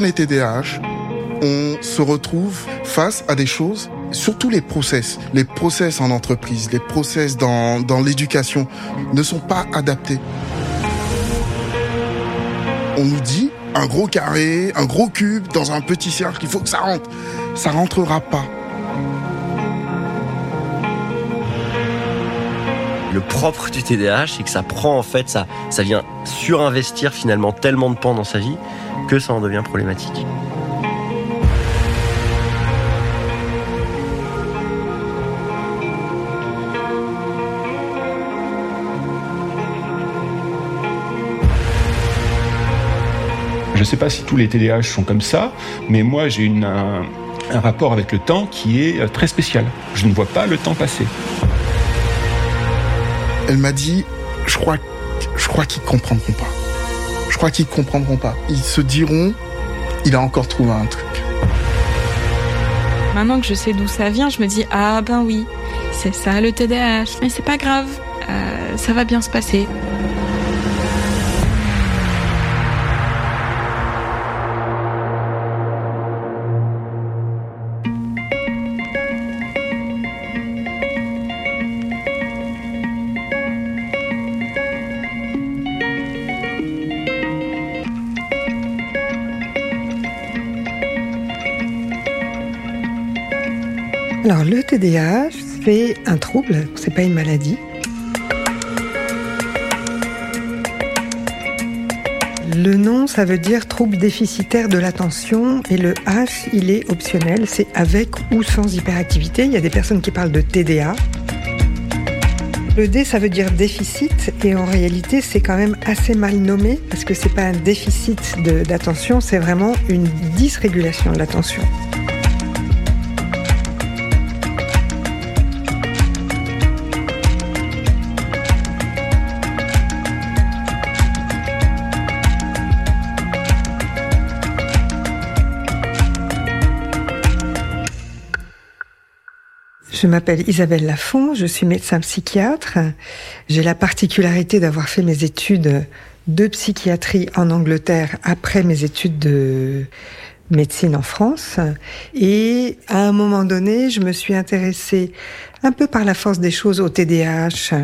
On est TDAH, on se retrouve face à des choses, surtout les process, les process en entreprise, les process dans, dans l'éducation ne sont pas adaptés. On nous dit un gros carré, un gros cube dans un petit cercle, il faut que ça rentre. Ça rentrera pas. Le propre du TDAH, c'est que ça prend en fait, ça, ça vient surinvestir finalement tellement de pans dans sa vie que ça en devient problématique. Je ne sais pas si tous les TDAH sont comme ça, mais moi j'ai un, un rapport avec le temps qui est euh, très spécial. Je ne vois pas le temps passer. Elle m'a dit, je crois, je crois qu'ils comprendront pas. Je crois qu'ils comprendront pas. Ils se diront, il a encore trouvé un truc. Maintenant que je sais d'où ça vient, je me dis ah ben oui, c'est ça le TDAH. Mais c'est pas grave, euh, ça va bien se passer. Alors le TDAH, c'est un trouble, c'est pas une maladie. Le nom, ça veut dire trouble déficitaire de l'attention et le H, il est optionnel, c'est avec ou sans hyperactivité. Il y a des personnes qui parlent de TDA. Le D, ça veut dire déficit et en réalité, c'est quand même assez mal nommé parce que c'est pas un déficit d'attention, c'est vraiment une dysrégulation de l'attention. Je m'appelle Isabelle Lafont, je suis médecin psychiatre. J'ai la particularité d'avoir fait mes études de psychiatrie en Angleterre après mes études de médecine en France. Et à un moment donné, je me suis intéressée un peu par la force des choses au TDAH,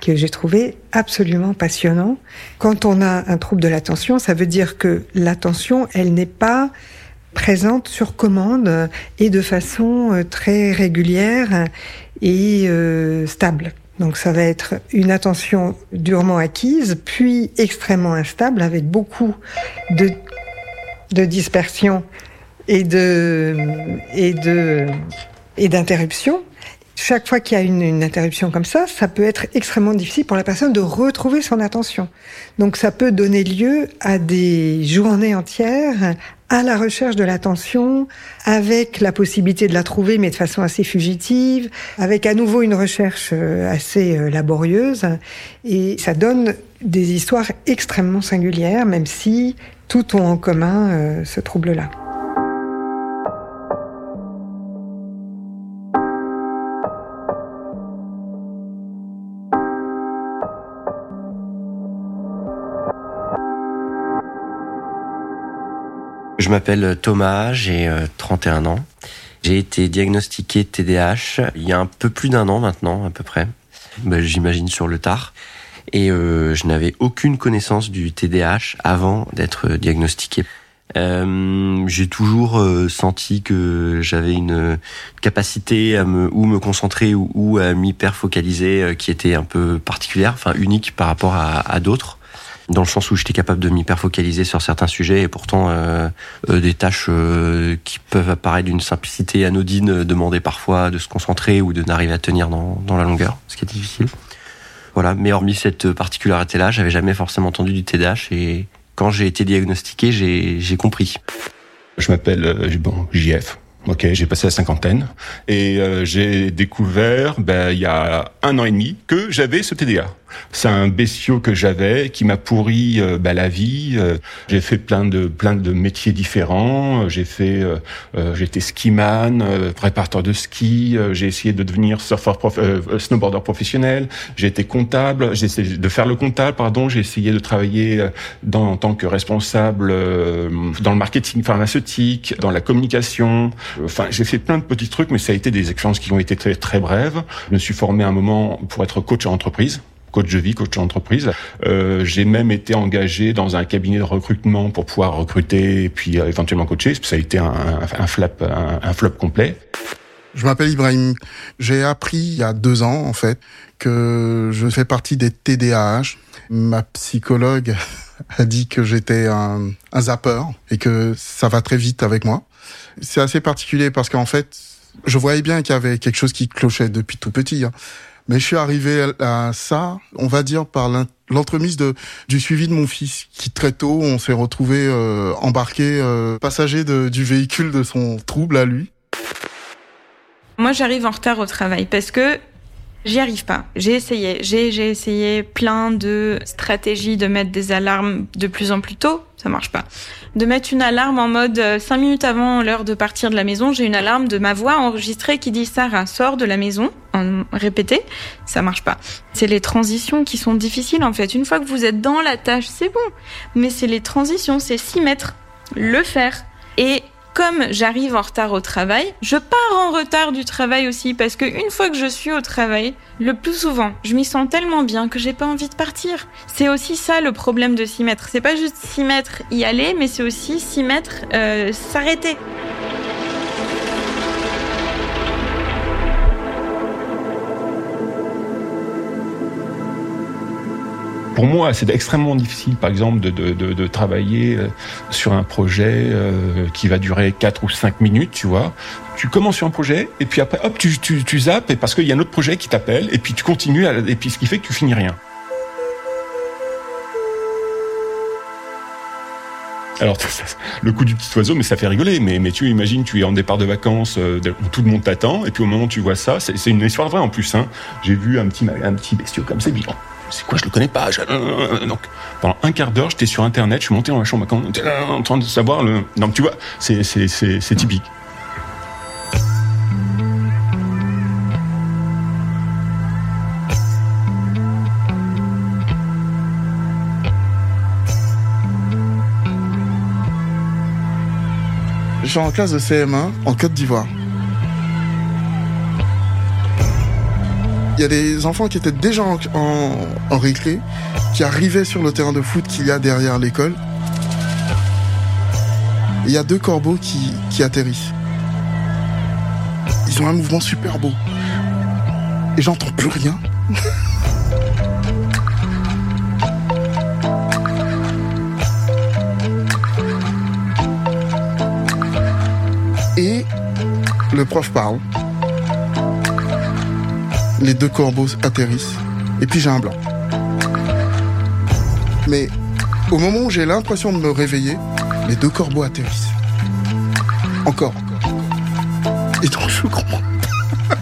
que j'ai trouvé absolument passionnant. Quand on a un trouble de l'attention, ça veut dire que l'attention, elle n'est pas présente sur commande et de façon euh, très régulière et euh, stable. Donc ça va être une attention durement acquise, puis extrêmement instable, avec beaucoup de, de dispersion et de et de et d'interruption. Chaque fois qu'il y a une, une, interruption comme ça, ça peut être extrêmement difficile pour la personne de retrouver son attention. Donc ça peut donner lieu à des journées entières à la recherche de l'attention, avec la possibilité de la trouver, mais de façon assez fugitive, avec à nouveau une recherche euh, assez euh, laborieuse. Et ça donne des histoires extrêmement singulières, même si tout ont en commun euh, ce trouble-là. Je m'appelle Thomas, j'ai 31 ans. J'ai été diagnostiqué TDAH il y a un peu plus d'un an maintenant, à peu près. Ben, J'imagine sur le tard. Et euh, je n'avais aucune connaissance du TDAH avant d'être diagnostiqué. Euh, j'ai toujours euh, senti que j'avais une capacité à me ou me concentrer ou, à m'hyper focaliser euh, qui était un peu particulière, enfin unique par rapport à d'autres dans le sens où j'étais capable de m'hyper focaliser sur certains sujets et pourtant euh, euh, des tâches euh, qui peuvent apparaître d'une simplicité anodine demander parfois de se concentrer ou de n'arriver à tenir dans, dans la longueur, ce qui est difficile. Voilà, mais hormis cette particularité-là, j'avais jamais forcément entendu du TDAH et quand j'ai été diagnostiqué, j'ai compris. Je m'appelle bon, JF. Ok, j'ai passé la cinquantaine et j'ai découvert ben, il y a un an et demi que j'avais ce TDA. C'est un bestiau que j'avais qui m'a pourri euh, bah, la vie. Euh, j'ai fait plein de plein de métiers différents. J'ai fait, euh, j'étais skiman, préparateur de ski. j'ai essayé de devenir surfeur, prof, snowboarder professionnel. J'ai été comptable. J'ai essayé de faire le comptable, pardon. J'ai essayé de travailler dans, en tant que responsable dans le marketing pharmaceutique, dans la communication. Enfin, j'ai fait plein de petits trucs, mais ça a été des expériences qui ont été très très brèves. Je me suis formé un moment pour être coach en entreprise coach de vie, coach d'entreprise. Euh, j'ai même été engagé dans un cabinet de recrutement pour pouvoir recruter et puis euh, éventuellement coacher. Ça a été un, un, flop, un, flop complet. Je m'appelle Ibrahim. J'ai appris il y a deux ans, en fait, que je fais partie des TDAH. Ma psychologue a dit que j'étais un, un zapper et que ça va très vite avec moi. C'est assez particulier parce qu'en fait, je voyais bien qu'il y avait quelque chose qui clochait depuis tout petit. Hein. Mais je suis arrivé à ça, on va dire, par l'entremise du suivi de mon fils, qui très tôt, on s'est retrouvé euh, embarqué euh, passager du véhicule de son trouble à lui. Moi, j'arrive en retard au travail parce que J'y arrive pas. J'ai essayé. J'ai, essayé plein de stratégies de mettre des alarmes de plus en plus tôt. Ça marche pas. De mettre une alarme en mode 5 euh, minutes avant l'heure de partir de la maison, j'ai une alarme de ma voix enregistrée qui dit Sarah, sors de la maison. En répété. Ça marche pas. C'est les transitions qui sont difficiles en fait. Une fois que vous êtes dans la tâche, c'est bon. Mais c'est les transitions, c'est s'y mettre, le faire. Et comme j'arrive en retard au travail, je pars en retard du travail aussi parce que une fois que je suis au travail, le plus souvent, je m'y sens tellement bien que j'ai pas envie de partir. C'est aussi ça le problème de s'y mettre. C'est pas juste s'y mettre, y aller, mais c'est aussi s'y mettre, euh, s'arrêter. Pour moi, c'est extrêmement difficile, par exemple, de, travailler euh, sur un projet euh, qui va durer 4 ou 5 minutes, tu vois. Tu commences sur un projet, et puis après, hop, tu, zappes, et parce qu'il y a un autre projet qui t'appelle, et puis tu continues, et puis ce qui fait que tu finis rien. Alors, le coup du petit oiseau, mais ça fait rigoler. Mais, tu imagines, tu es en départ de vacances, euh, tout le monde t'attend, et puis au moment où tu vois ça, c'est une histoire vraie en plus. Hein. J'ai vu un petit, un petit bestiau comme c'est vivant c'est quoi, je le connais pas. Donc, pendant un quart d'heure, j'étais sur Internet, je suis monté dans la chambre en train de savoir le. Donc, tu vois, c'est, c'est, c'est typique. Je suis en classe de CM1 en Côte d'Ivoire. Il y a des enfants qui étaient déjà en, en, récré, qui arrivaient sur le terrain de foot qu'il y a derrière l'école. Il y a deux corbeaux qui, qui atterrissent. Ils ont un mouvement super beau. Et j'entends plus rien. Et le prof parle les deux corbeaux atterrissent, et puis j'ai un blanc. Mais au moment où j'ai l'impression de me réveiller, les deux corbeaux atterrissent. Encore, Et donc je comprends.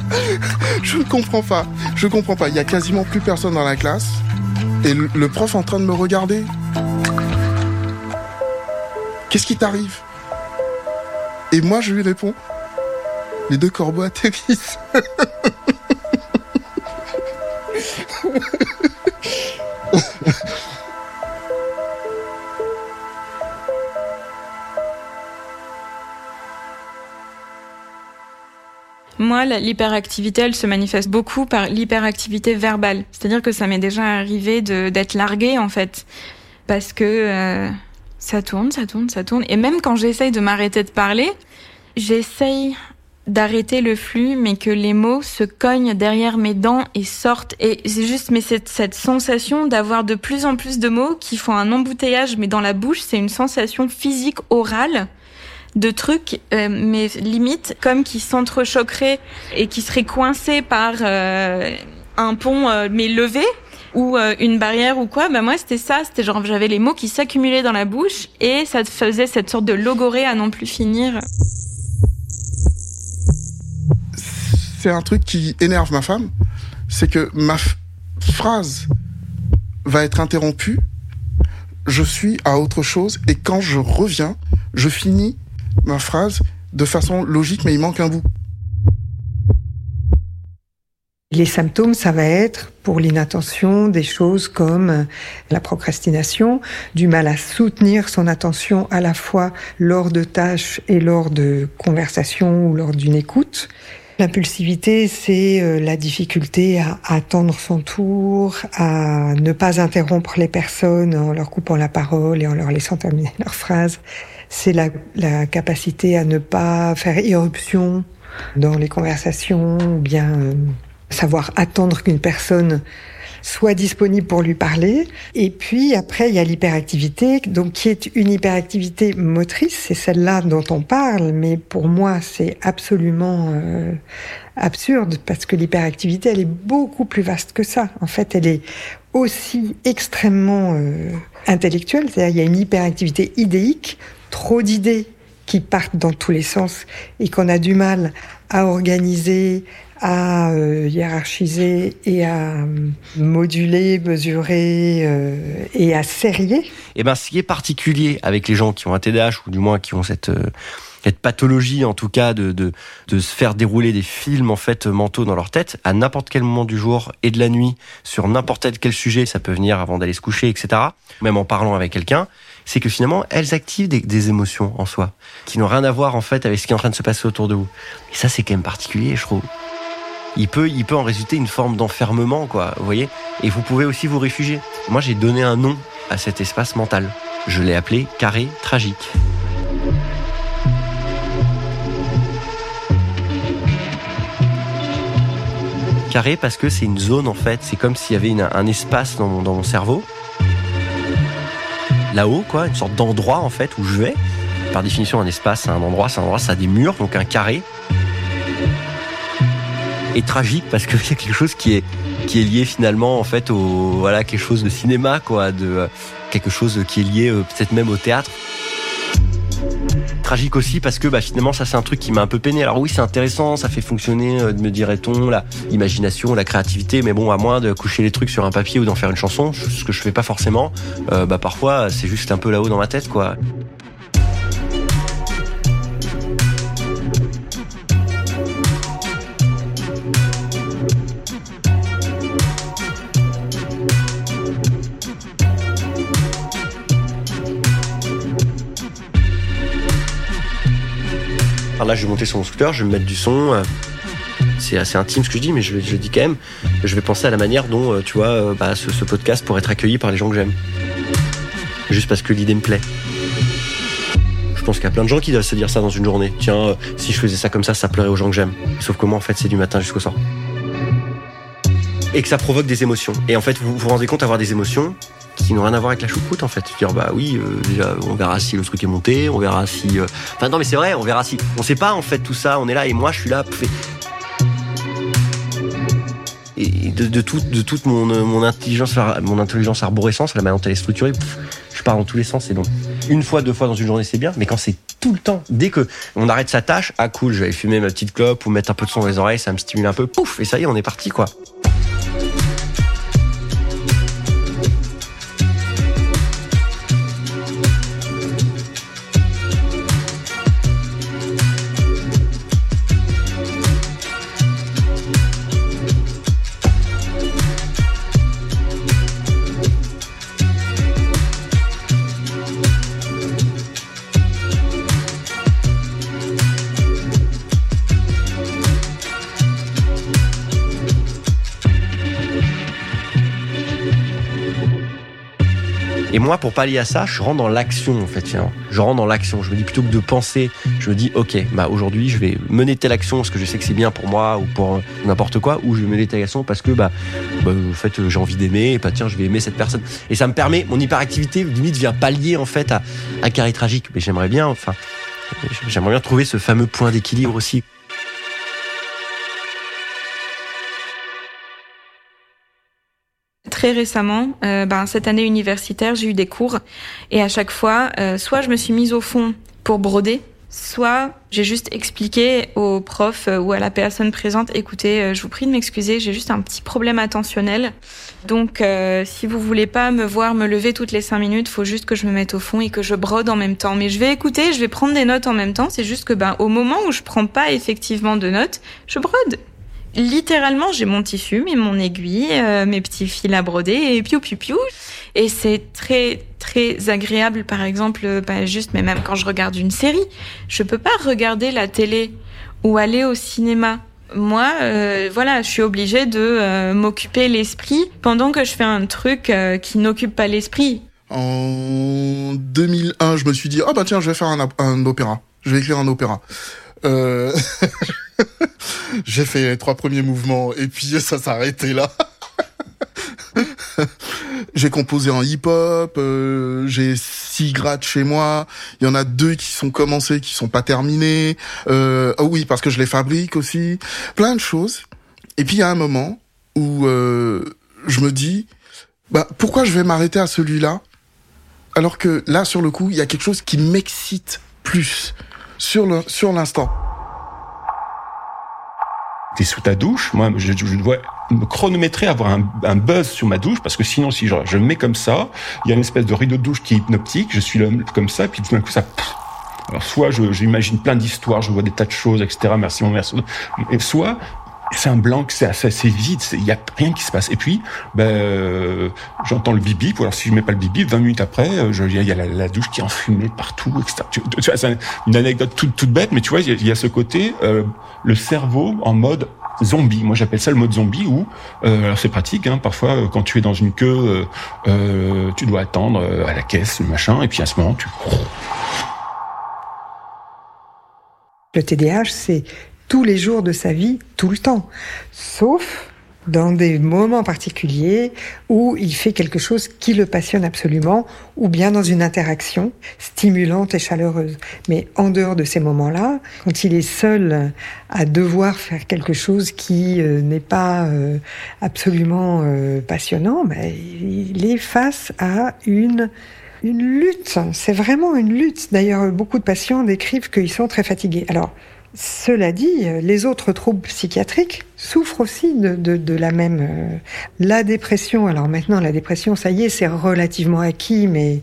je ne comprends pas. Je comprends pas. Il y a quasiment plus personne dans la classe. Et le prof en train de me regarder. Qu'est-ce qui t'arrive? Et moi je lui réponds. Les deux corbeaux atterrissent. Moi, l'hyperactivité, elle se manifeste beaucoup par l'hyperactivité verbale. C'est-à-dire que ça m'est déjà arrivé d'être larguée, en fait. Parce que euh, ça tourne, ça tourne, ça tourne. Et même quand j'essaye de m'arrêter de parler, j'essaye d'arrêter le flux, mais que les mots se cognent derrière mes dents et sortent. Et c'est juste, mais cette, cette sensation d'avoir de plus en plus de mots qui font un embouteillage, mais dans la bouche, c'est une sensation physique orale de trucs, euh, mais limite comme qui s'entrechoqueraient et qui seraient coincés par euh, un pont euh, mais levé ou une barrière ou quoi. Bah moi c'était ça, c'était genre j'avais les mots qui s'accumulaient dans la bouche et ça faisait cette sorte de logorée à non plus finir. C'est un truc qui énerve ma femme, c'est que ma phrase va être interrompu, je suis à autre chose et quand je reviens, je finis ma phrase de façon logique mais il manque un bout. Les symptômes, ça va être pour l'inattention des choses comme la procrastination, du mal à soutenir son attention à la fois lors de tâches et lors de conversations ou lors d'une écoute. L'impulsivité, c'est euh, la difficulté à attendre son tour, à ne pas interrompre les personnes en leur coupant la parole et en leur laissant terminer leur phrase. C'est la, capacité à ne pas faire irruption dans les conversations ou bien euh, savoir attendre qu'une personne soit disponible pour lui parler. Et puis après, il y a l'hyperactivité, donc qui est une hyperactivité motrice, c'est celle-là dont on parle, mais pour moi, c'est absolument euh, absurde parce que l'hyperactivité, elle est beaucoup plus vaste que ça. En fait, elle est aussi extrêmement euh, intellectuelle, c'est-à-dire il y a une hyperactivité idéique, trop d'idées qui partent dans tous les sens et qu'on a du mal à organiser, à euh, hiérarchiser et à euh, moduler, mesurer euh, et à serrer. Eh ben, ce qui est particulier avec les gens qui ont un TDAH ou du moins qui ont cette cette pathologie en tout cas de, de, de se faire dérouler des films en fait mentaux dans leur tête à n'importe quel moment du jour et de la nuit sur n'importe quel sujet ça peut venir avant d'aller se coucher etc même en parlant avec quelqu'un c'est que finalement elles activent des, des, émotions en soi qui n'ont rien à voir en fait avec ce qui est en train de se passer autour de vous et ça c'est quand même particulier je trouve il peut, il peut en résulter une forme d'enfermement, quoi, vous voyez Et vous pouvez aussi vous réfugier. Moi, j'ai donné un nom à cet espace mental. Je l'ai appelé carré tragique. Carré parce que c'est une zone, en fait, c'est comme s'il y avait un espace dans mon, dans mon cerveau. Là-haut, quoi, une sorte d'endroit, en fait, où je vais. Par définition, un espace, un endroit, c'est un endroit, ça a des murs, donc un carré et tragique parce que c'est quelque chose qui est qui est lié finalement en fait au voilà quelque chose de cinéma quoi, de quelque chose qui est lié euh, peut-être même au théâtre. Tragique aussi parce que bah, finalement ça c'est un truc qui m'a un peu peiné. Alors oui c'est intéressant, ça fait fonctionner, euh, me dirait-on, la l'imagination, la créativité, mais bon à moins de coucher les trucs sur un papier ou d'en faire une chanson, ce que je fais pas forcément, euh, bah parfois c'est juste un peu là-haut dans ma tête quoi. Là, je vais monter sur mon scooter, je vais me mettre du son. Euh, c'est assez intime ce que je dis, mais je, le dis quand même. Je vais penser à la manière dont, euh, tu vois, euh, bah, ce, podcast pourrait être accueilli par les gens que j'aime. Juste parce que l'idée me plaît. Je pense qu'il y a plein de gens qui doivent se dire ça dans une journée. Tiens, si je faisais ça comme ça, ça pleurait aux gens que j'aime. Sauf que moi, en fait, c'est du matin jusqu'au soir. Et que ça provoque des émotions. Et en fait, vous vous rendez compte d'avoir des émotions qui n'ont rien à voir avec la choucroute en fait. Dire bah oui, euh, déjà on verra si le truc est monté, on verra si. Euh, enfin non mais c'est vrai, on verra si. On sait pas en fait tout ça. On est là et moi je suis là. Et de, de, de toute mon, intelligence, mon intelligence la manière dont elle est structurée, je pars dans tous les sens. Et donc une fois, deux fois dans une journée c'est bien, mais quand c'est tout le temps, dès que on arrête sa tâche, ah cool, je vais aller fumer ma petite clope ou mettre un peu de son dans les oreilles, ça me stimule un peu, pouf, et ça y est, on est parti quoi. Moi, pour pallier à ça, je rentre dans l'action, en fait. Je rentre dans l'action. Je me dis plutôt que de penser, je me dis, ok, bah aujourd'hui, je vais mener telle action parce que je sais que c'est bien pour moi ou pour n'importe quoi, ou je vais mener telle action parce que, bah, bah en fait, j'ai envie d'aimer, et bah tiens, je vais aimer cette personne. Et ça me permet, mon hyperactivité limite vient pallier en fait à, à carré tragique. Mais j'aimerais bien, enfin, j'aimerais bien trouver ce fameux point d'équilibre aussi. Très récemment, euh, ben, cette année universitaire, j'ai eu des cours et à chaque fois, euh, soit je me suis mise au fond pour broder, soit j'ai juste expliqué au prof euh, ou à la personne présente, écoutez, je vous prie de m'excuser, j'ai juste un petit problème attentionnel. Donc, si vous voulez pas me voir me lever toutes les cinq minutes, faut juste que je me mette au fond et que je brode en même temps. Mais je vais écouter, je vais prendre des notes en même temps. C'est juste que, ben, au moment où je prends pas effectivement de notes, je brode littéralement, j'ai mon tissu, mais mon aiguille, euh, mes petits fils à broder et piou piou piou. Et c'est très très agréable, par exemple, bah, juste, mais même quand je regarde une série, je peux pas regarder la télé ou aller au cinéma. Moi, euh, voilà, je suis obligée de euh, m'occuper l'esprit pendant que je fais un truc qui n'occupe pas l'esprit. En 2001, je me suis dit, ah bah tiens, je vais faire un, un opéra. Je vais écrire un opéra. Euh... j'ai fait les trois premiers mouvements et puis ça arrêté là. j'ai composé en hip-hop, euh, j'ai six grades chez moi. Il y en a deux qui sont commencés, qui sont pas terminés. Euh, oh oui, parce que je les fabrique aussi. Plein de choses. Et puis il y a un moment où euh, je me dis, bah pourquoi je vais m'arrêter à celui-là? Alors que là sur le coup il y a quelque chose qui m'excite plus sur le sur l'instant t'es sous ta douche. Moi, je, dois me chronométrer, avoir un, un, buzz sur ma douche, parce que sinon, si je, je me mets comme ça, il y a une espèce de rideau de douche qui est hypnotique, je suis là, comme ça, puis tout d'un coup, ça... Alors, soit j'imagine plein d'histoires, je vois des tas de choses, etc. Merci mon merci. Et soit c'est un blanc, c'est assez vide, il y a rien qui se passe. Et puis, ben, euh, j'entends le bibi. Alors si je mets pas le bibi, 20 minutes après, il y a la, douche qui est enfumée partout, etc. C'est une anecdote toute, bête, mais tu vois, il y, a ce côté, euh, le cerveau en mode zombie. Moi, j'appelle ça le mode zombie où, euh, alors c'est pratique, hein, parfois euh, quand tu es dans une queue, euh, tu dois attendre à la caisse, le machin, et puis à ce moment, tu. Le TDAH, c'est tous les jours de sa vie, tout le temps. Sauf dans des moments particuliers où il fait quelque chose qui le passionne absolument, ou bien dans une interaction stimulante et chaleureuse. Mais en dehors de ces moments-là, quand il est seul à devoir faire quelque chose qui euh, n'est pas euh, absolument euh, passionnant, ben, il est face à une une lutte. C'est vraiment une lutte. D'ailleurs, beaucoup de patients décrivent qu'ils sont très fatigués. Alors, cela dit, les autres troubles psychiatriques souffrent aussi de, de, de, la même... Euh, la dépression, alors maintenant la dépression, ça y est, c'est relativement acquis, mais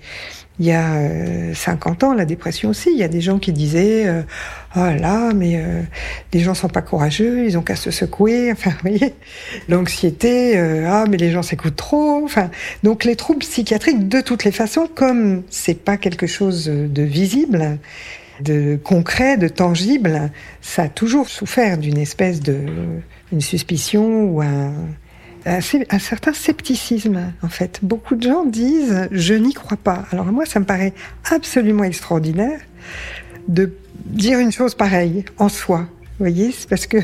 il y a 50 euh, ans, la dépression aussi, il y a des gens qui disaient euh, Oh là, mais euh, les gens sont pas courageux, ils ont qu'à se secouer », enfin, vous voyez L'anxiété, ah, mais les gens s'écoutent trop », enfin... Donc les troubles psychiatriques, de toutes les façons, comme c'est pas quelque chose de visible, de concret, de tangible, ça a toujours souffert d'une espèce de une suspicion ou un, un, certain scepticisme en fait. Beaucoup de gens disent je n'y crois pas. Alors moi ça me paraît absolument extraordinaire de dire une chose pareille en soi. Vous voyez, parce que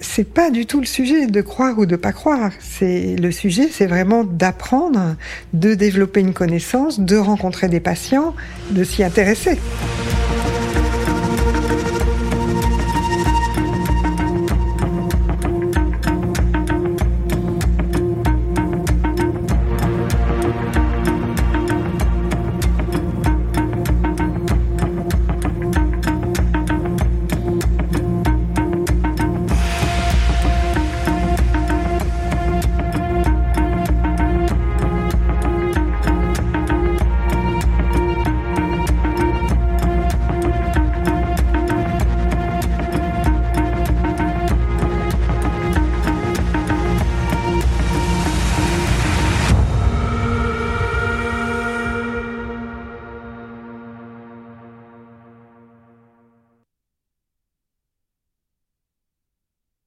c'est pas du tout le sujet de croire ou de pas croire. C'est le sujet, c'est vraiment d'apprendre, de développer une connaissance, de rencontrer des patients, de s'y intéresser.